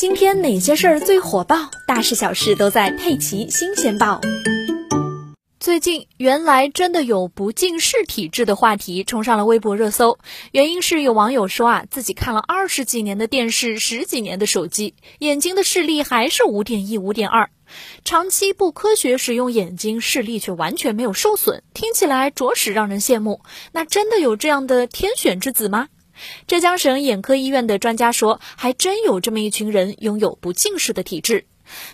今天哪些事儿最火爆？大事小事都在《佩奇新鲜报》。最近，原来真的有不近视体质的话题冲上了微博热搜。原因是有网友说啊，自己看了二十几年的电视，十几年的手机，眼睛的视力还是五点一、五点二。长期不科学使用眼睛，视力却完全没有受损，听起来着实让人羡慕。那真的有这样的天选之子吗？浙江省眼科医院的专家说，还真有这么一群人拥有不近视的体质。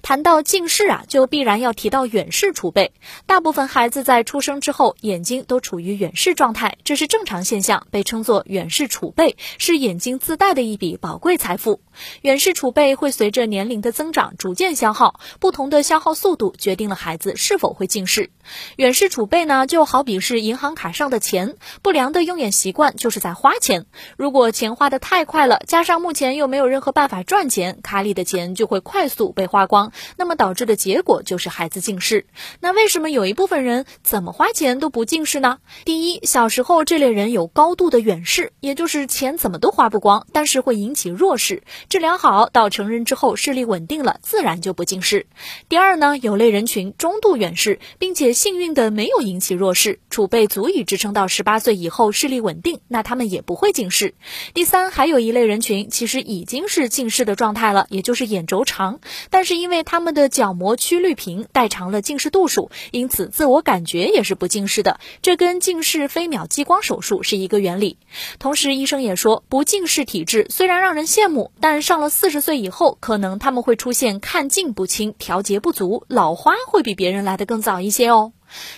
谈到近视啊，就必然要提到远视储备。大部分孩子在出生之后，眼睛都处于远视状态，这是正常现象，被称作远视储备，是眼睛自带的一笔宝贵财富。远视储备会随着年龄的增长逐渐消耗，不同的消耗速度决定了孩子是否会近视。远视储备呢，就好比是银行卡上的钱，不良的用眼习惯就是在花钱。如果钱花的太快了，加上目前又没有任何办法赚钱，卡里的钱就会快速被花光，那么导致的结果就是孩子近视。那为什么有一部分人怎么花钱都不近视呢？第一，小时候这类人有高度的远视，也就是钱怎么都花不光，但是会引起弱视。治疗好，到成人之后视力稳定了，自然就不近视。第二呢，有类人群中度远视，并且幸运的没有引起弱视，储备足以支撑到十八岁以后视力稳定，那他们也不会近视。第三，还有一类人群其实已经是近视的状态了，也就是眼轴长，但是因为他们的角膜曲率平，代偿了近视度数，因此自我感觉也是不近视的。这跟近视飞秒激光手术是一个原理。同时，医生也说，不近视体质虽然让人羡慕，但上了四十岁以后，可能他们会出现看近不清、调节不足，老花会比别人来得更早一些哦。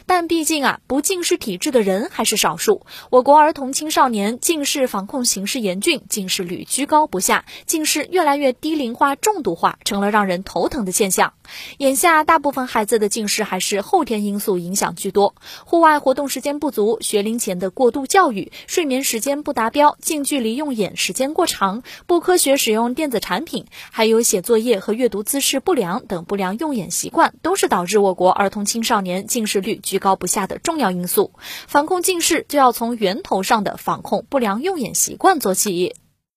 但毕竟啊，不近视体质的人还是少数。我国儿童青少年近视防控形势严峻，近视率居高不下，近视越来越低龄化、重度化，成了让人头疼的现象。眼下，大部分孩子的近视还是后天因素影响居多，户外活动时间不足，学龄前的过度教育，睡眠时间不达标，近距离用眼时间过长，不科学使用电子产品，还有写作业和阅读姿势不良等不良用眼习惯，都是导致我国儿童青少年近视率居高不下的重要因素。防控近视，就要从源头上的防控不良用眼习惯做起。